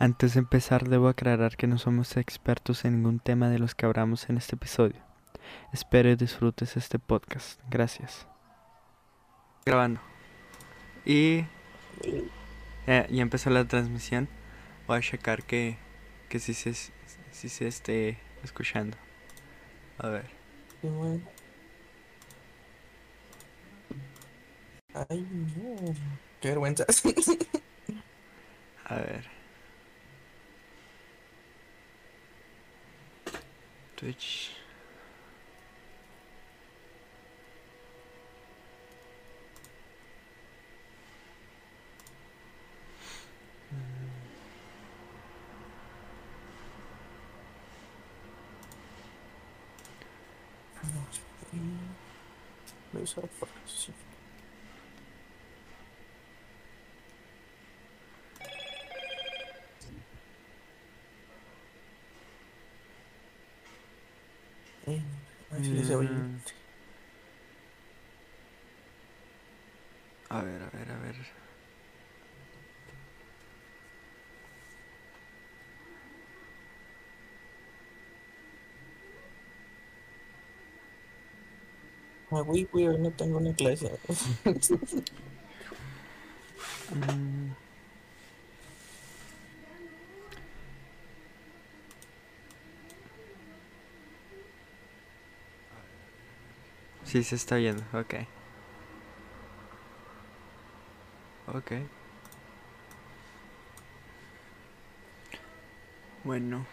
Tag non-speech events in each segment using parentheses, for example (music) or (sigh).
Antes de empezar debo aclarar que no somos expertos en ningún tema de los que hablamos en este episodio. Espero y disfrutes este podcast. Gracias. Grabando. Y ya empezó la transmisión. Voy a checar que, que sí se, sí se esté escuchando. A ver. Ay, no. Qué vergüenza. (laughs) A ver. Twitch. Voy a usar fotos, sí. Eh, así ya se oye. Mm. A ver, a ver, a ver. Güey, güey, hoy no tengo una clase. (laughs) Mm. Sí, se está viendo, ok. Ok. Bueno.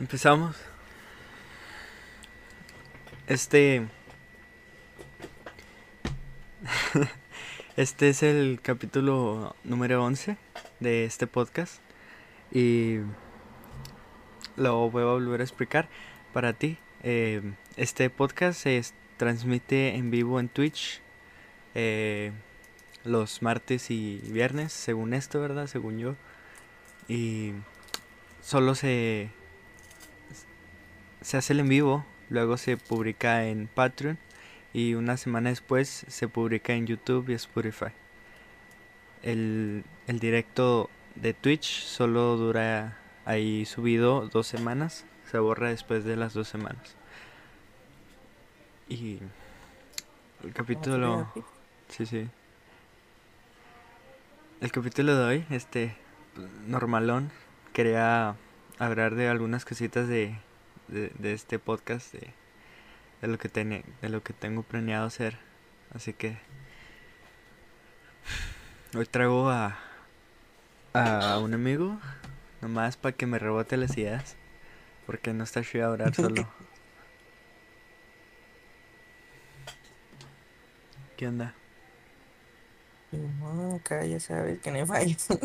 Empezamos. Este... (laughs) Este es el capítulo número 11 de este podcast y lo voy a volver a explicar para ti. Eh, este podcast se transmite en vivo en Twitch eh, los martes y viernes, según esto, ¿verdad? Según yo. Y solo se, se hace el en vivo, luego se publica en Patreon y una semana después se publica en YouTube y Spotify. El, el directo de Twitch solo dura ahí subido dos semanas, se borra después de las dos semanas. Y el capítulo... Sí, sí. El capítulo de hoy, este, normalón, quería hablar de algunas cositas de, de, de este podcast, de, de lo que tiene, de lo que tengo planeado hacer. Así que hoy traigo a, a un amigo, nomás para que me rebote las ideas, porque no está chido hablar (laughs) solo. ¿Qué onda? No, acá ya sabes que no hay fallas. (laughs)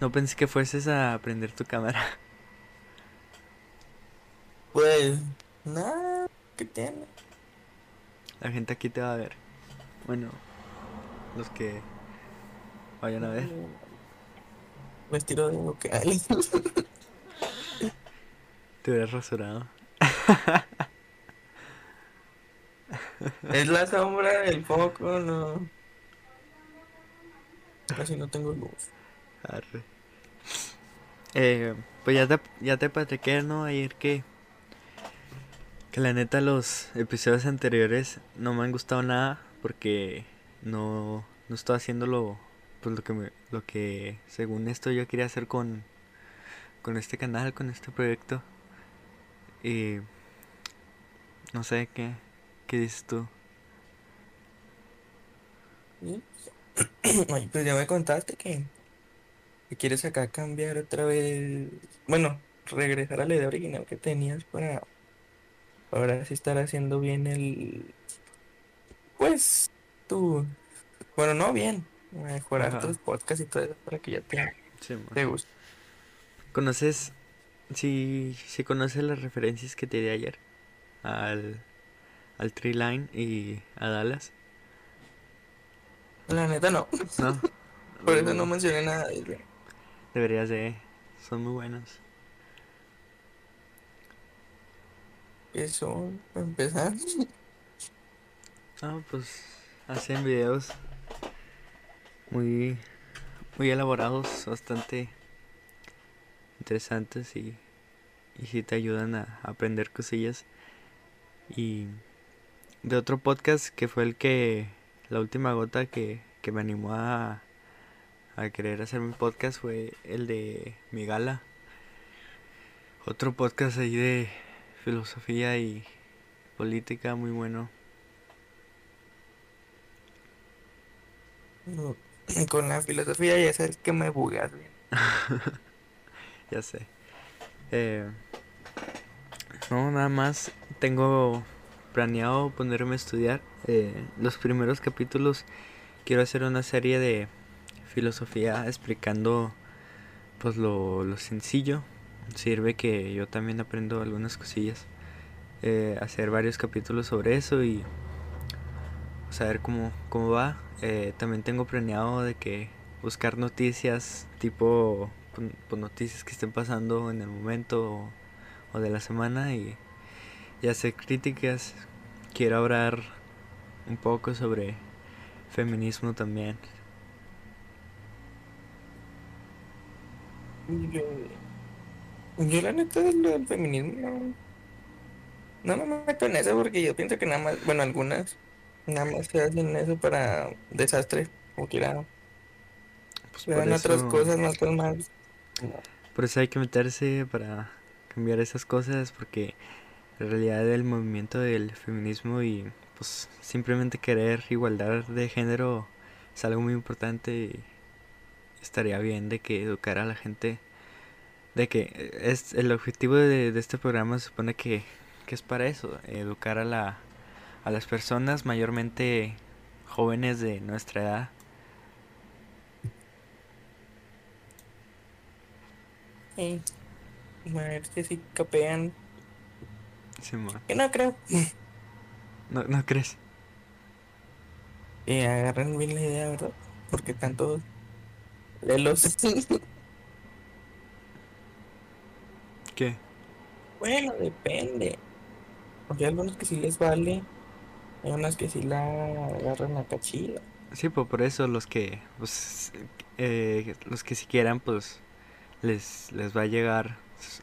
No pensé que fueses a prender tu cámara. Pues, nada, ¿qué tiene? La gente aquí te va a ver. Bueno, los que vayan a ver. Vestido de vocal. Te hubieras rasurado. Es la sombra del foco, no. Casi no tengo luz. Arre. Eh, pues ya te, ya te platiqué, ¿no? Ayer que, que la neta los episodios anteriores no me han gustado nada porque no, no estoy haciendo lo, pues lo que me, lo que según esto yo quería hacer con, con este canal, con este proyecto. Y no sé qué, qué dices tú. Pues ya me contaste que, que quieres acá cambiar otra vez. Bueno, regresar a la idea original que tenías para ahora sí estar haciendo bien el. Pues, tú. Bueno, no bien. Mejorar Ajá. tus podcasts y todo eso para que ya te, Sí, te guste. ¿Conoces, si, si conoces las referencias que te di ayer al, al Tree Line y a Dallas? La neta no. ¿No? (laughs) Por eso no mencioné nada de eso. Deberías de, son muy buenos. Eso, empezar. (laughs) Ah, pues hacen videos muy, muy elaborados, bastante interesantes y, y sí te ayudan a aprender cosillas. Y de otro podcast que fue el que, la última gota que, que me animó a, a querer hacer mi podcast fue el de mi gala. Otro podcast ahí de filosofía y política muy bueno. No, Con la filosofía ya sabes que me bugas bien. (laughs) ya sé. Eh, no, nada más tengo planeado ponerme a estudiar. Eh, los primeros capítulos quiero hacer una serie de filosofía explicando pues lo, lo sencillo. Sirve que yo también aprendo algunas cosillas. Eh, hacer varios capítulos sobre eso y saber cómo, cómo va. Eh, también tengo planeado de que buscar noticias tipo pues, noticias que estén pasando en el momento o, de la semana y, y hacer críticas. Quiero hablar un poco sobre feminismo también. Yo, yo la neta lo del feminismo no, no me meto en eso porque yo pienso que nada más, bueno, algunas nada más se hacen eso para desastre o quiera Pues por otras eso, cosas más más. por eso hay que meterse para cambiar esas cosas porque en realidad el movimiento del feminismo y pues simplemente querer igualdad de género es algo muy importante y estaría bien de que educar a la gente de que es el objetivo de, de este programa se supone que, que es para eso, educar a la a las personas mayormente jóvenes de nuestra edad. Sí. A ver si si capean. Simón. Que no creo. ¿No, ¿No crees? Y agarran bien la idea, ¿verdad? Porque tanto lelos. (laughs) ¿Qué? bueno, depende. Porque hay algunos que sí les vale. Hay unas que sí la agarran a cachila. Sí, pues por eso los que, pues, eh, los que si quieran, pues, les, les va a llegar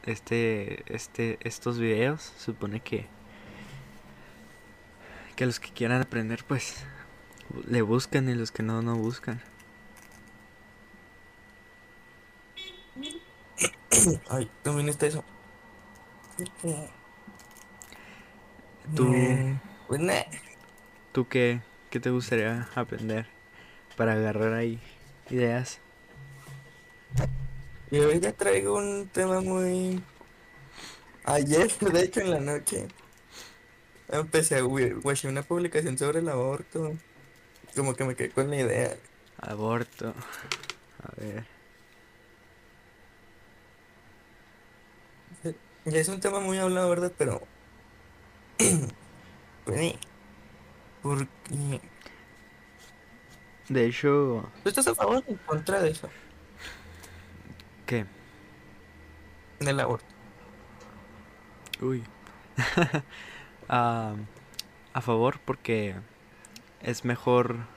este, este, estos videos. Supone que, que los que quieran aprender, pues, le buscan y los que no, no buscan. (coughs) Ay, también está eso. Tú, Eh, Pues nah. ¿Tú qué, qué te gustaría aprender para agarrar ahí ideas? Y ya traigo un tema muy... Ayer, (laughs) de hecho, en la noche, empecé a watchar una publicación sobre el aborto. Como que me quedé con la idea. Aborto. A ver. Ya es un tema muy hablado, ¿verdad? Pero... (clears throat) pues, porque... De hecho, ¿Tú estás a favor o en contra de eso? ¿qué? Del aborto. Uy. (laughs) Ah, a favor porque es mejor.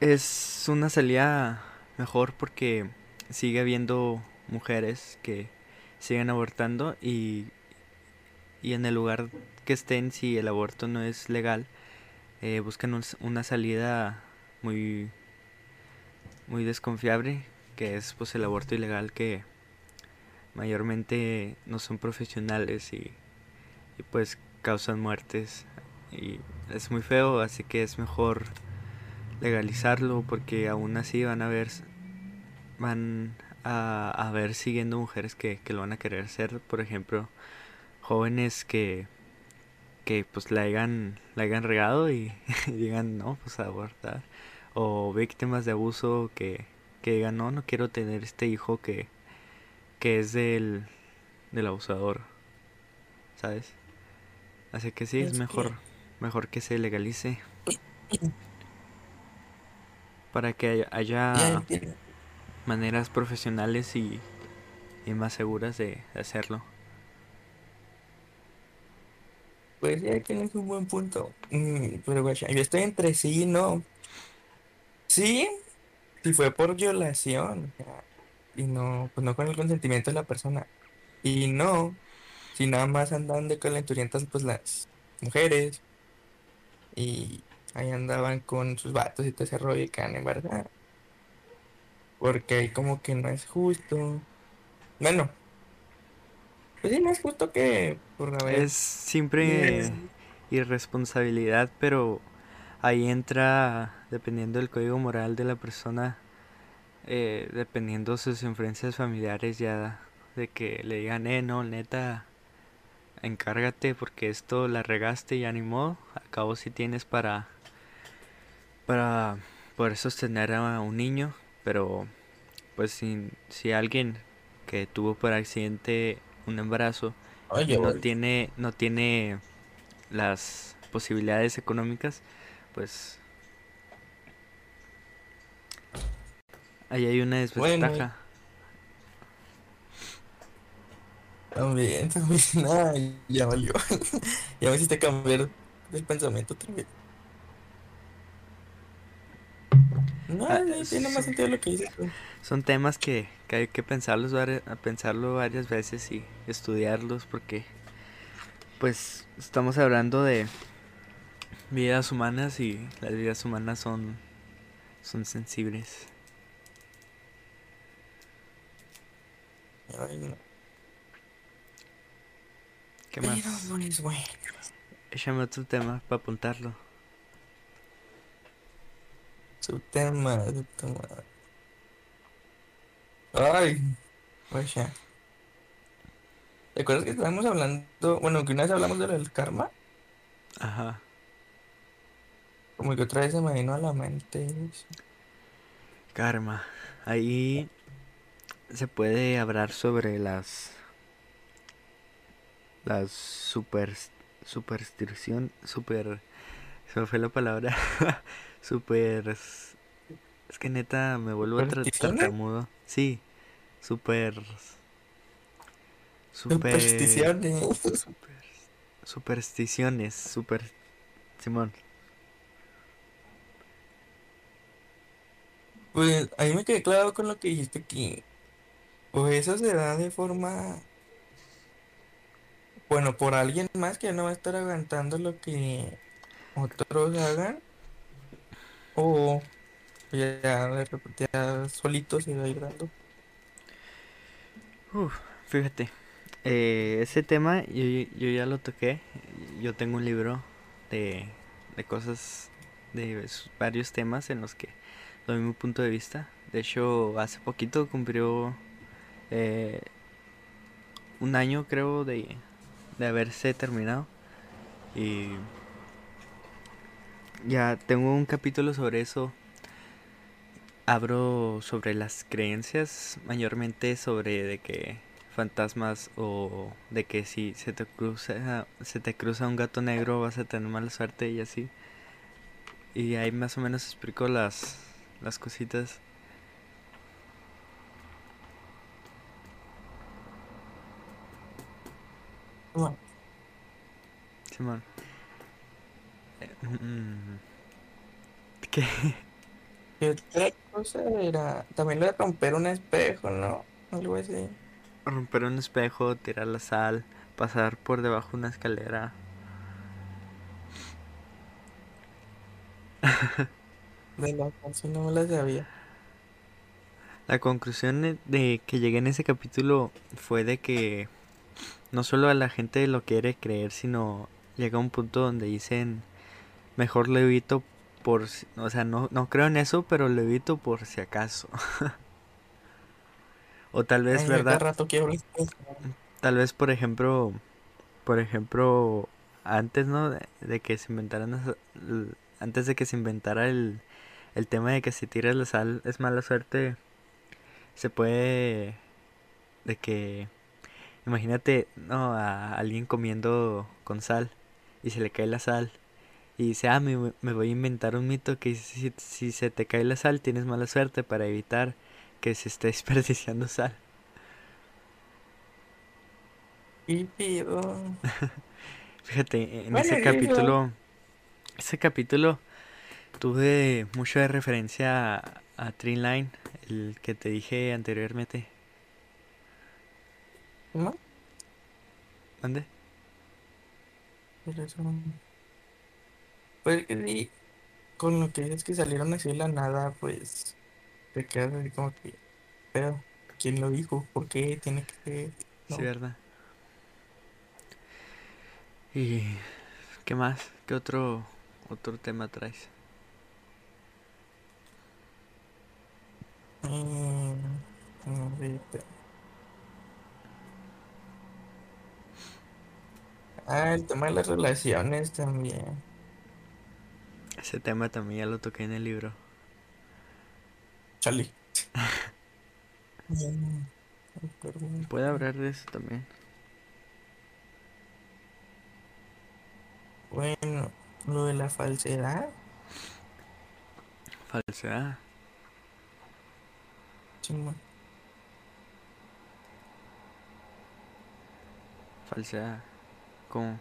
Es una salida mejor porque sigue habiendo mujeres que siguen abortando y, y en el lugar que estén, si el aborto no es legal, eh, buscan un- una salida muy, muy desconfiable, que es pues el aborto ilegal que mayormente no son profesionales y, y pues causan muertes. Y es muy feo, así que es mejor legalizarlo porque aún así van a ver van a, a ver siguiendo mujeres que, que lo van a querer hacer, por ejemplo, jóvenes que que pues la hayan, la hayan regado y, (laughs) y digan no, pues a abortar o víctimas de abuso que, que digan no, no quiero tener este hijo que, que es del, del abusador, ¿sabes? Así que sí, es Es que- mejor, mejor que se legalice para que haya, maneras profesionales y, y más seguras de, de hacerlo. Pues ya tienes un buen punto. Mm, pero guacha, yo estoy entre sí y no. Sí, si fue por violación, y no, pues no con el consentimiento de la persona. Y no, si nada más andaban de calenturientas, pues las mujeres, y ahí andaban con sus vatos y todo ese rollo y caen en verdad. Porque ahí como que no es justo. Bueno, pues sí, no es justo que por Es siempre irresponsabilidad, pero ahí entra, dependiendo del código moral de la persona, eh, dependiendo sus influencias familiares ya de que le digan, eh, no, neta, encárgate porque esto la regaste y animó, acabo si tienes para, para poder sostener a un niño, pero pues si, si alguien que tuvo por accidente un embarazo Oye, no oye. tiene, no tiene las posibilidades económicas, pues ahí hay una Bueno, desventaja. también, también, (laughs) nada, ya valió. (laughs) Ya me hiciste cambiar del pensamiento otra Ah, No, sí, tiene más son, sentido lo que dices son temas que, que hay que pensarlos, pensarlo varias veces y estudiarlos porque pues estamos hablando de vidas humanas y las vidas humanas son, son sensibles. Ay, no. ¿Qué más? Échame otro tema para apuntarlo. Su tema, su tema. Ay, vaya. ¿Te acuerdas que estábamos hablando? Bueno, que una vez hablamos de lo del karma. Ajá. Como que otra vez se me vino a la mente eso. Karma. Ahí se puede hablar sobre las las super superstición super se me fue la palabra (laughs) super es que neta me vuelvo tra- ¿Supersticiones? tartamudo sí super super Supersticiones. super supersticiones super Simón Pues ahí me quedé claro con lo que dijiste aquí. Pues eso se da de forma, bueno, por alguien más que no va a estar aguantando lo que otros hagan. O ya ya solito se dando. Uf, fíjate eh, ese tema yo, yo ya lo toqué yo tengo un libro de de cosas de varios temas en los que doy mi punto de vista de hecho hace poquito cumplió eh, un año creo de, de haberse terminado y ya tengo un capítulo sobre eso Abro sobre las creencias, mayormente sobre de que fantasmas o de que si se te cruza se te cruza un gato negro vas a tener mala suerte y así. Y ahí más o menos explico las las cositas. Bueno, Simón. ¿Qué? ¿qué otra cosa era? También lo de romper un espejo, ¿no? Algo así. Romper un espejo, tirar la sal, pasar por debajo de una escalera. (laughs) De la canción no me la sabía. La conclusión de que llegué en ese capítulo fue de que no solo a la gente lo quiere creer, sino llega un punto donde dicen, mejor lo evito por, si- o sea, no, no creo en eso, pero lo evito por si acaso. (laughs) O tal vez, Ay, ¿verdad? rato quiero. Tal vez, por ejemplo, por ejemplo, antes, ¿no? De, que se inventaran, antes de que se inventara el, el tema de que si tiras la sal es mala suerte, se puede, de que, imagínate, no, a alguien comiendo con sal y se le cae la sal y dice, ah, me, me voy a inventar un mito que si, si se te cae la sal tienes mala suerte para evitar que se esté (laughs) desperdiciando sal. Y pido. (laughs) Fíjate, en ese capítulo, ese capítulo tuve mucho de referencia a, a Tree Line, el que te dije anteriormente. ¿No? ¿Dónde? Pero eso- Pues sí, con lo que es que salieron así de la nada, pues te quedas así como que, pero, ¿quién lo dijo? ¿Por qué tiene que ser? Sí. ¿verdad? ¿Y qué más? ¿Qué otro, otro tema traes? Mm. Ah, el tema de las relaciones también. Ese tema también ya lo toqué en el libro. Acuerdo. (laughs) Puede hablar de eso también. Bueno, lo de la falsedad, Falsedad. chingón. Falsedad. ¿Cómo?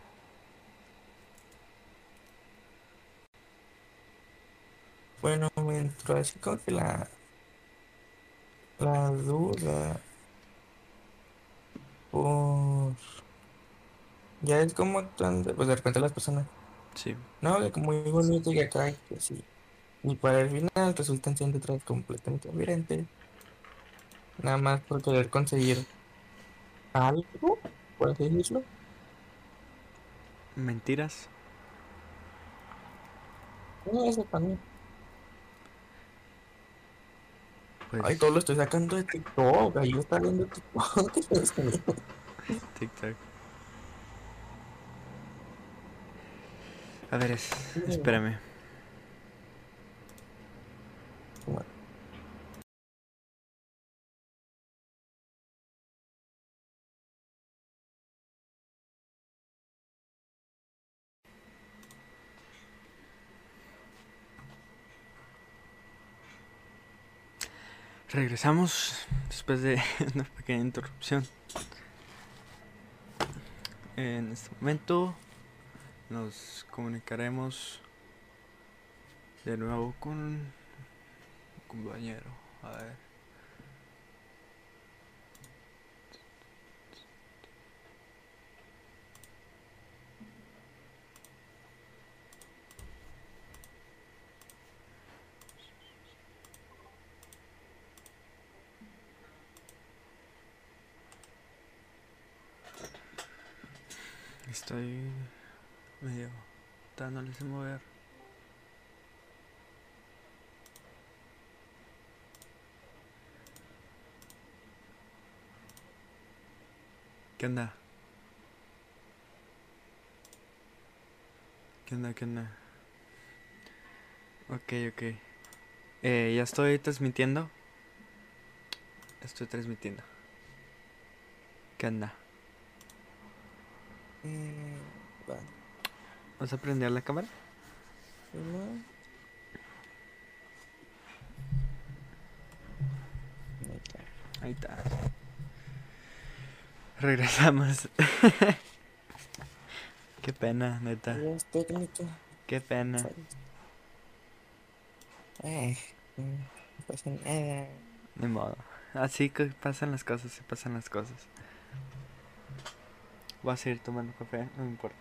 Bueno, me entró así como que la, la duda por... Ya es como actúan, pues de repente las personas, Sí. no, que muy bonito y acá, que sí. Y para el final resultan siendo otras completamente diferentes. Nada más por querer conseguir algo, por así decirlo. Mentiras. No, eso también. Pues Ay, todo lo estoy sacando de TikTok. Ahí está viendo TikTok. (laughs) TikTok. A ver, es- espérame. Bueno, Regresamos después de (laughs) una pequeña interrupción. En este momento nos comunicaremos de nuevo con un compañero. A ver. Estoy medio dándole sin mover. ¿Qué onda? ¿Qué onda? ¿Qué onda? Ok, ok. Eh, ya estoy transmitiendo. Estoy transmitiendo. ¿Qué onda? mm, va. ¿Vas a prender la cámara? Ahí está. Regresamos. (laughs) Qué pena, neta. Qué pena. Eh, mm, no pasa nada. Ni modo. Así que pasan las cosas, se pasan las cosas. Voy a seguir tomando café, no me importa.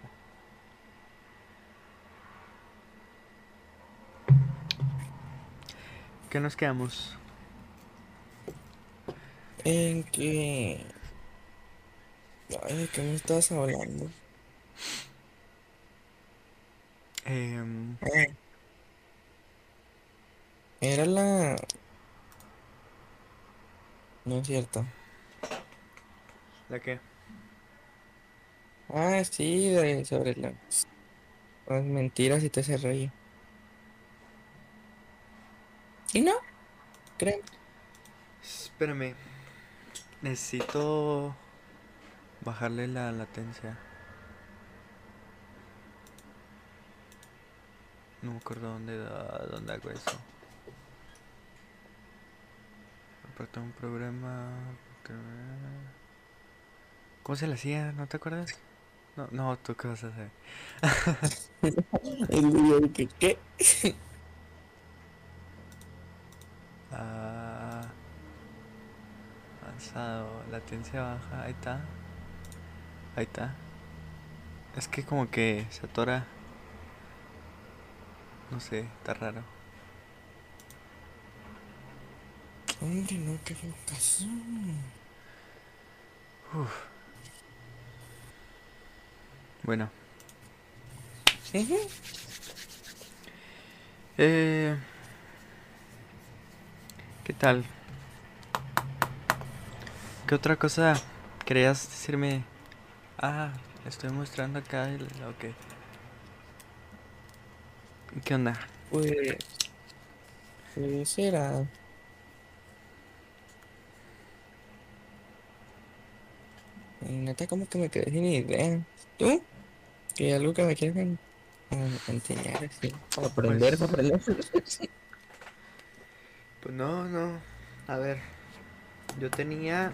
¿Qué nos quedamos? En que. Ay, ¿de qué me estás hablando? Em, Eh, Era la. No es cierto. ¿La qué? Ah, sí, de, sobre las, las mentiras y te hace reír. ¿Y no? Creo. Espérame. Necesito bajarle la latencia. No me acuerdo dónde, dónde hago eso. Aparte un programa. ¿Cómo se le hacía? ¿No te acuerdas? No, no, tú qué vas a hacer. (laughs) ¿qué? Ah, avanzado, latencia baja, ahí está. Ahí está. Es que como que se atora. No sé, está raro. Hombre, no, qué caso. Bueno, Ujú. eh, ¿qué tal? ¿Qué otra cosa querías decirme? Ah, estoy mostrando acá el... Ok. ¿Qué onda? Pues, ¿qué será? Neta, como que me quedé sin idea. ¿Tú? ¿Que hay algo que me quieres en- en- enseñar así? Para aprender, Pues- para aprender. Pues no, no. A ver, yo tenía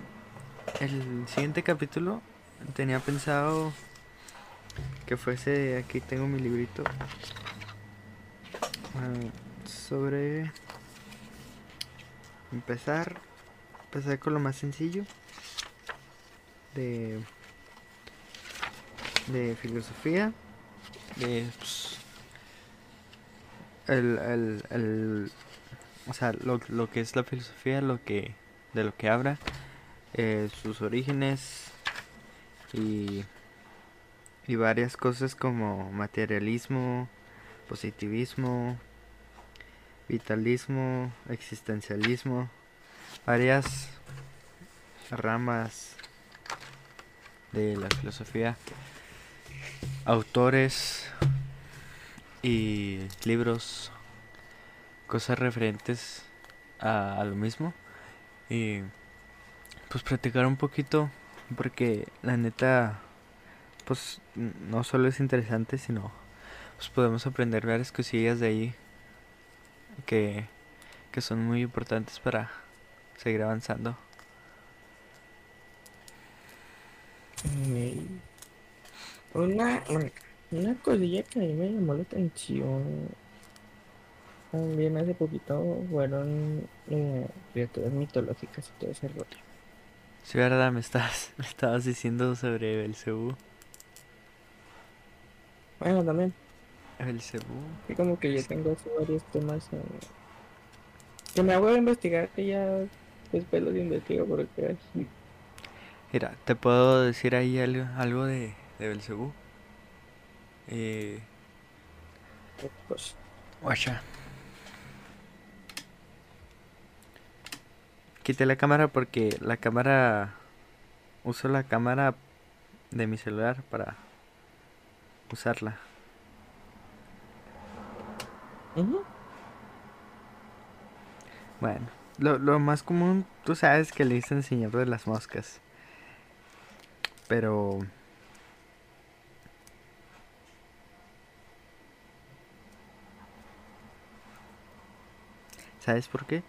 el siguiente capítulo, tenía pensado que fuese, aquí tengo mi librito, ah, sobre empezar, empezar con lo más sencillo de, de filosofía, de pues, el, el, el o sea, lo, lo que es la filosofía, lo que de lo que habla, eh, sus orígenes y, y varias cosas como materialismo, positivismo, vitalismo, existencialismo, varias ramas de la filosofía, autores y libros cosas referentes a, lo mismo. Y pues platicar un poquito porque la neta pues no solo es interesante sino pues podemos aprender varias cosillas de ahí que, que son muy importantes para seguir avanzando. Una una cosilla que a mí me llamó la atención también hace poquito fueron eh, criaturas mitológicas y todo ese rollo. sí verdad me estás (laughs) me estabas diciendo sobre Belcebú Bueno, también, Belcebú sí, como que yo tengo así varios temas eh, que me hago de investigar que ya después los investigo porque así. Mira, te puedo decir ahí algo, algo de, de Belcebú. Eh, Pues, guacha. Quité la cámara porque la cámara... Uso la cámara de mi celular para usarla. Bueno, lo, lo más común, tú sabes que le dicen señor de las moscas. Pero... ¿Sabes por qué?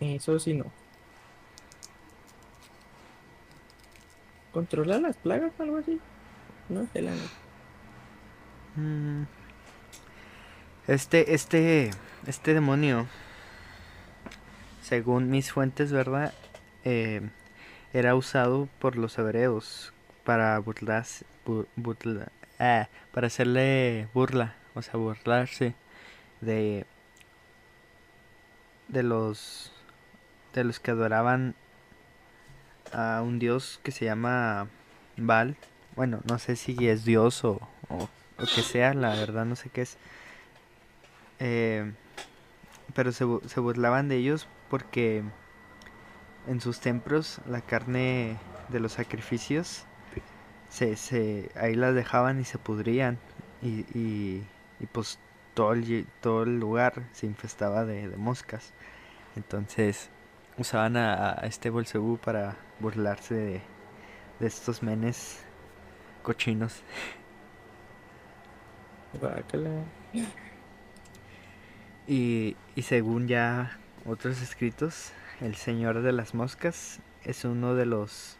Eso sí no. ¿Controla las plagas o algo así? No sé la. Mm, Este, este, este demonio, según mis fuentes, ¿verdad? Eh, era usado por los hebreos para burlarse, bu- burla- ah, para hacerle burla, o sea, burlarse de, de los, de los que adoraban a un dios que se llama Baal. Bueno, no sé si es dios o, o, que sea, la verdad no sé qué es. Eh, pero se, se burlaban de ellos porque en sus templos la carne de los sacrificios se, se ahí las dejaban y se pudrían y, y, y pues todo el, todo el lugar se infestaba de, de moscas entonces usaban a, a este Belcebú para burlarse de, de estos menes cochinos. Y, y según ya otros escritos, el Señor de las Moscas es uno de los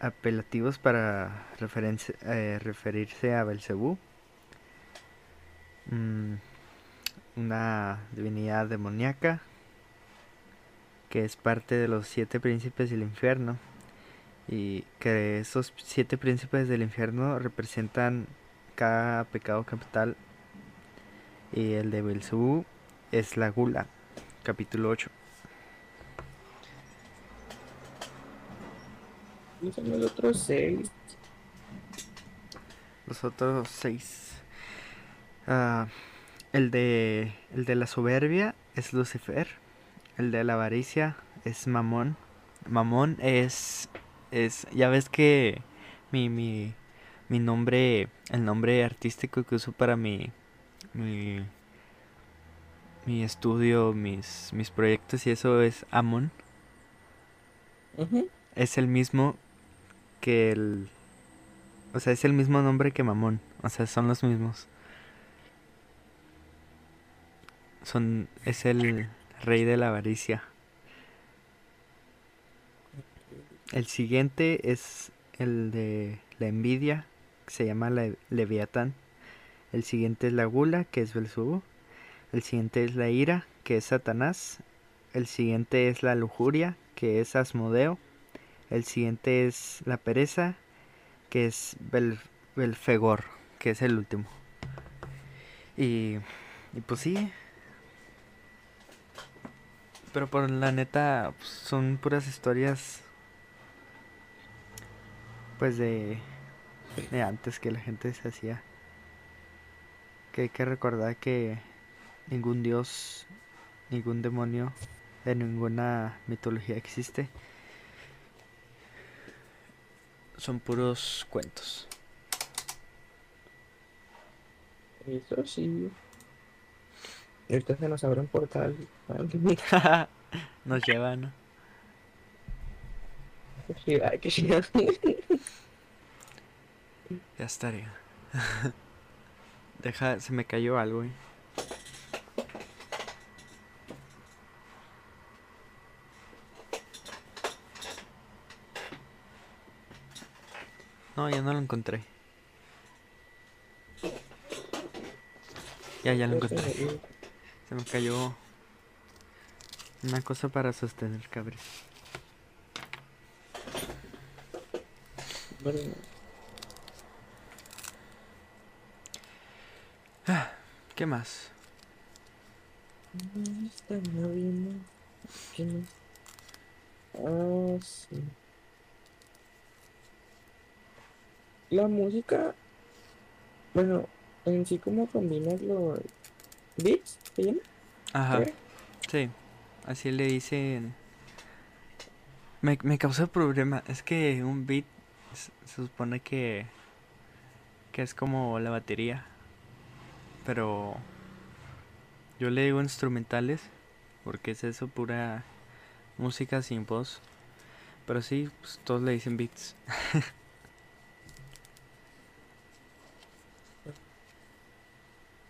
apelativos para eh, referirse a Belcebú, mm, una divinidad demoníaca que es parte de los siete príncipes del infierno y que esos siete príncipes del infierno representan cada pecado capital y el de Belzebú es la gula, capítulo 8. ¿Y son los otros seis? Los otros seis. Ah, el, de, el de la soberbia es Lucifer. El de la avaricia es Mamón. Mamón es es, ya ves que mi, mi, mi nombre, el nombre artístico que uso para mi, mi, mi estudio, mis, mis proyectos y eso es Amon. Es el mismo que el... O sea, es el mismo nombre que Mamón. O sea, son los mismos. Son... Es el rey de la avaricia. El siguiente es el de la envidia, que se llama la Leviatán. El siguiente es la gula, que es Belzebú. El siguiente es la ira, que es Satanás. El siguiente es la lujuria, que es Asmodeo. El siguiente es la pereza, que es Belfegor, que es el último. Y, y pues sí. Pero por la neta, pues, son puras historias pues de, de antes que la gente se hacía. Que hay que recordar que ningún dios, ningún demonio de ninguna mitología existe. Son puros cuentos. Eso sí. Ahorita se nos abre un portal. (laughs) nos lleva, ¿no? (laughs) Ya estaría. (laughs) Deja, se me cayó algo, eh. No, ya no lo encontré. Ya, ya lo encontré. Se me cayó una cosa para sostener cabres. Ah, ¿Qué más? Está bien. ¿Qué más? Ah, sí. La música, bueno, en sí como combinas los beats, ¿se llama? Ajá. Sí, así le dicen. Me, me causó problema. Es que un beat se supone que que es como la batería pero yo le digo instrumentales porque es eso pura música sin voz pero sí pues, todos le dicen beats (laughs)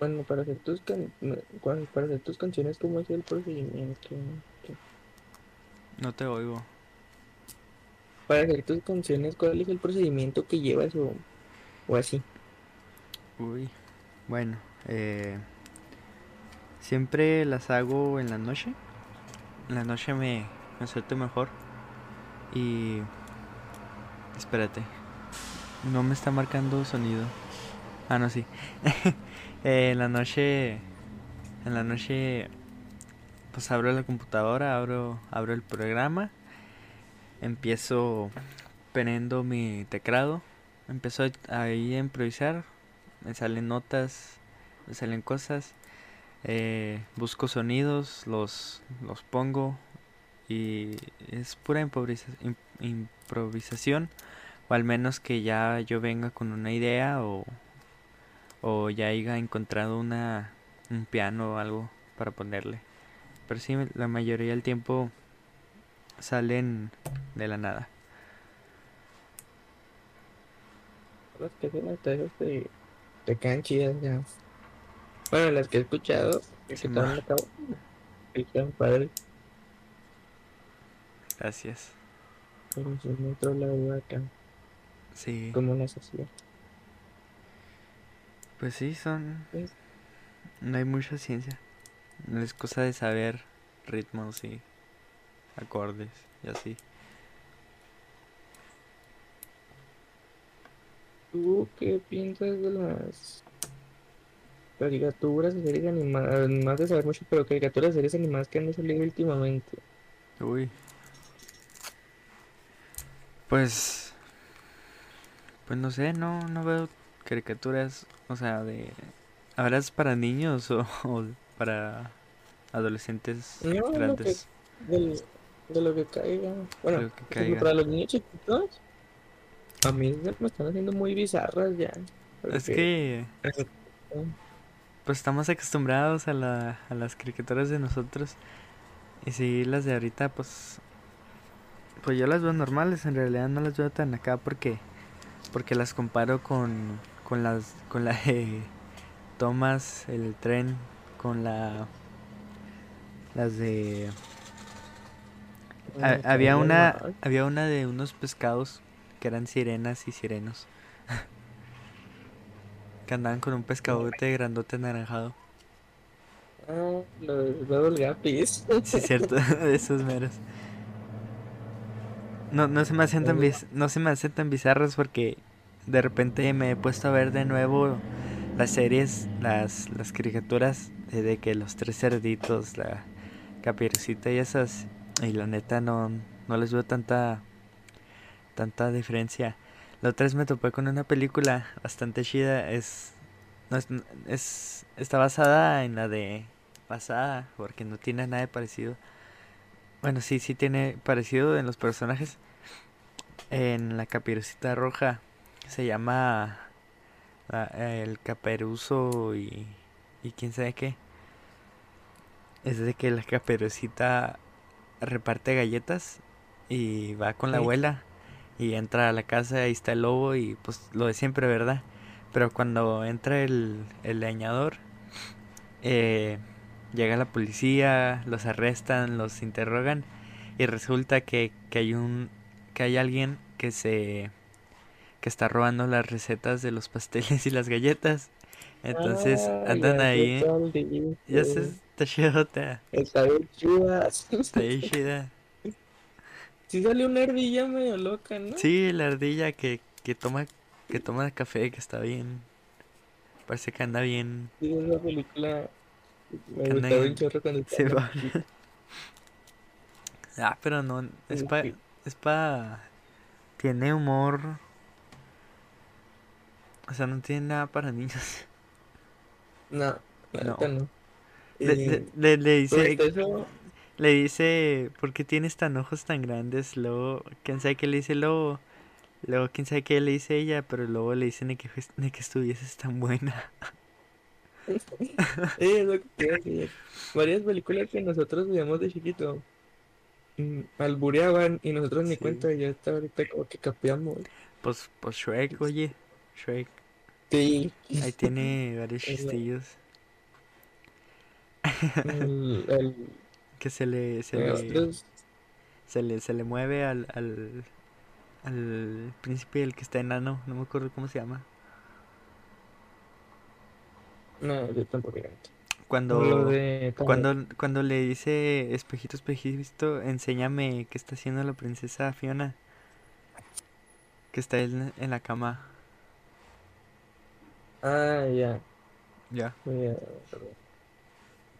bueno para hacer tus para hacer tus canciones cómo es el procedimiento no te oigo para hacer tus canciones, ¿cuál es el procedimiento que llevas o, o así? Uy, bueno, eh, siempre las hago en la noche. En la noche me, me suelto mejor. Y... Espérate. No me está marcando sonido. Ah, no, sí. (laughs) eh, en la noche... En la noche... Pues abro la computadora, abro, abro el programa empiezo poniendo mi teclado, empiezo ahí a improvisar, me salen notas, me salen cosas, eh, busco sonidos, los, los pongo y es pura improvisación o al menos que ya yo venga con una idea o, o ya haya encontrado una, un piano o algo para ponerle. Pero sí, la mayoría del tiempo salen de la nada. Las que hacen te, te quedan chidas ya. Bueno, las que he escuchado, que están acá, que quedan padres. Gracias. Pero si otro lado acá. Sí. cómo las hacía. Pues sí, son... Pues- No hay mucha ciencia. No es cosa de saber ritmos y acordes y así. ¿Tú qué piensas de las caricaturas y series animadas? Más de saber mucho, pero caricaturas y series animadas que han salido últimamente. Uy. Pues... Pues no sé, no, no veo caricaturas, o sea, de... ¿Ahora es para niños o, (laughs) o para adolescentes No, lo que- grandes? Del- de lo que caiga. Bueno, Lo que por ejemplo, caiga. para los niños chiquitos, a mí me están haciendo muy bizarras ya. Es que pues estamos acostumbrados a, la, a las caricaturas de nosotros. Y si las de ahorita, pues... Pues yo las veo normales, en realidad no las veo tan acá porque... Porque las comparo con, con las con la de Thomas, el tren, con la... Las de... ha- había una mal. había una de unos pescados que eran sirenas y sirenos. (laughs) que andaban con un pescadote grandote anaranjado. Ah, los Bubble Guppies. Sí, cierto, (laughs) de esos meros. No, no se me hacen tan no se me hacen tan bizarros porque de repente me he puesto a ver de nuevo las series, las, las caricaturas de, que los tres cerditos, la caperucita y esas, y la neta no, no les veo tanta tanta diferencia. La otra vez me topé con una película bastante chida, es no es, es está basada en la de pasada, porque no tiene nada de parecido. Bueno, sí, sí tiene parecido en los personajes. En la caperucita roja se llama la- el caperuso y, y quién sabe qué. Es de que la caperucita reparte galletas y va con la abuela y entra a la casa, ahí está el lobo y pues lo de siempre, ¿verdad? Pero cuando entra el, el leñador, eh, llega la policía, los arrestan, los interrogan y resulta que, que hay un que hay alguien que se que está robando las recetas de los pasteles y las galletas. Entonces Ah, andan ahí. Ya se está chidota, Está bien chida. está bien chida. Sí salió una ardilla medio loca, ¿no? Sí, la ardilla que, que toma que toma café que está bien. Parece que anda bien. Sí, esa película me Anda gustaba en- un chorro cuando estaba (laughs) va. Ah, pero no, es pa, es pa, tiene humor, o sea, no tiene nada para niños. (laughs) No, la No. Le, le, le- le sobre dice, eso, le dice, ¿por qué tienes tan ojos tan grandes? Luego, quién sabe qué le dice luego, luego quién sabe qué le dice ella, pero luego le dice ni que, ni que estuvieses tan buena. (laughs) es lo que a decir. Varias películas que nosotros veíamos de chiquito mm, albureaban y nosotros ni Sí. cuenta, ya está ahorita como que capeamos. Pues, pues Shrek, oye, Shrek, Sí, ahí tiene varios chistillos el, el, (laughs) que se le, se le, se le, se le mueve al, al, al príncipe el que está enano, no me acuerdo cómo se llama. no, yo tampoco. Cuando, de cuando, cuando le dice espejito, espejito, enséñame qué está haciendo la princesa Fiona. Que está en, en la cama. Ah, ya. Ya. ya,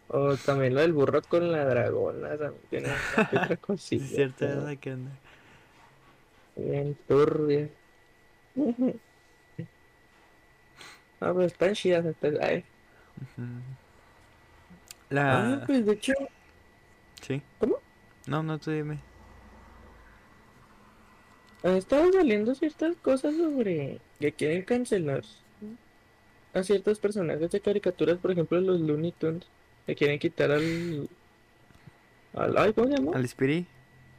O también lo del burro con la dragona, también tiene que (laughs) otra cosilla. es cierto, pero. ¿Qué onda? Bien turbia. (laughs) Ah, pues están chidas estas. Ay. Ujú. Ah, La... pues de hecho, Sí. ¿cómo? No, no, tú dime. han estado saliendo ciertas cosas sobre que quieren cancelar a ciertos personajes de caricaturas, por ejemplo, los Looney Tunes, que quieren quitar al, al ay, ¿cómo se llama? ¿Al Spiri?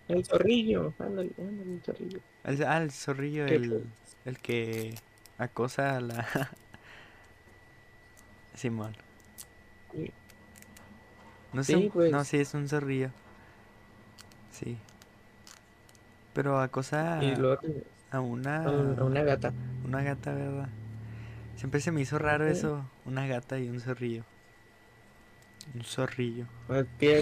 El zorrillo, ándale, ándale, el zorrillo. Al, ah, el zorrillo, el, el que acosa a la... (laughs) Simón. Sí. No Sí, un- pues. No, sí, es un zorrillo. Sí. Pero acosa... A una. A, un- a una gata. Una gata, ¿verdad? Siempre se me hizo raro eso. Una gata y un zorrillo. Un zorrillo. Que,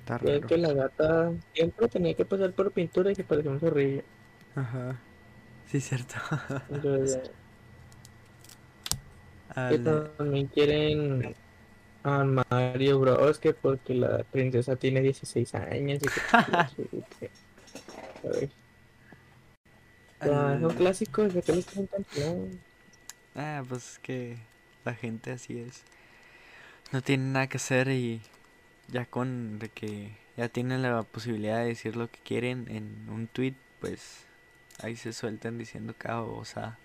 Está es que la gata siempre tenía que pasar por pintura y que parecía un zorrillo. Ajá. Sí, cierto. (laughs) Entonces, que también quieren a Mario Bros. que porque la princesa tiene 16 años y que... (laughs) al- son clásicos de que les no. Ah, pues es que la gente así es. No tiene nada que hacer y ya con de que ya tienen la posibilidad de decir lo que quieren en un tweet, pues ahí se sueltan diciendo cada babosada.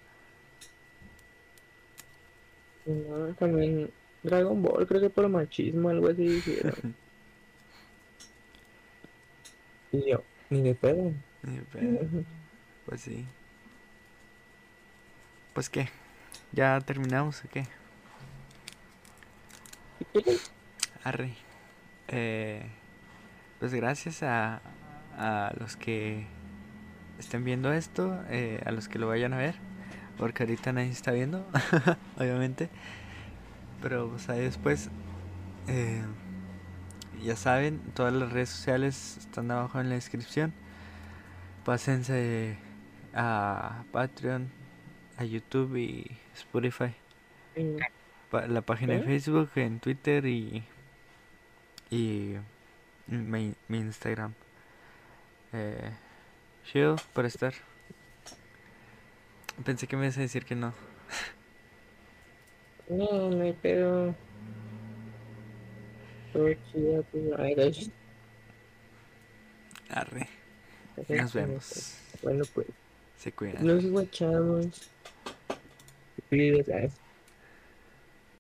No, también Dragon Ball, creo que por machismo, algo así dijeron. (laughs) Y yo, ni de pedo. Ni pedo, Pues sí. Pues qué, ya terminamos o qué? Arre. Eh, pues gracias a, a los que estén viendo esto, eh, a los que lo vayan a ver, porque ahorita nadie está viendo, (laughs) obviamente. Pero pues ahí después, eh, ya saben, todas las redes sociales están abajo en la descripción. Pásense a Patreon, a YouTube y Spotify pa- la página de. Facebook, en Twitter y, y mi, mi Instagram. Eh, chido por estar. Pensé que me ibas a decir que no. no, no hay pedo. Todo chido, pues, Arre. ay, Nos vemos. Bueno, pues, Se cuidan. nos guachamos. Te cuidas, ay.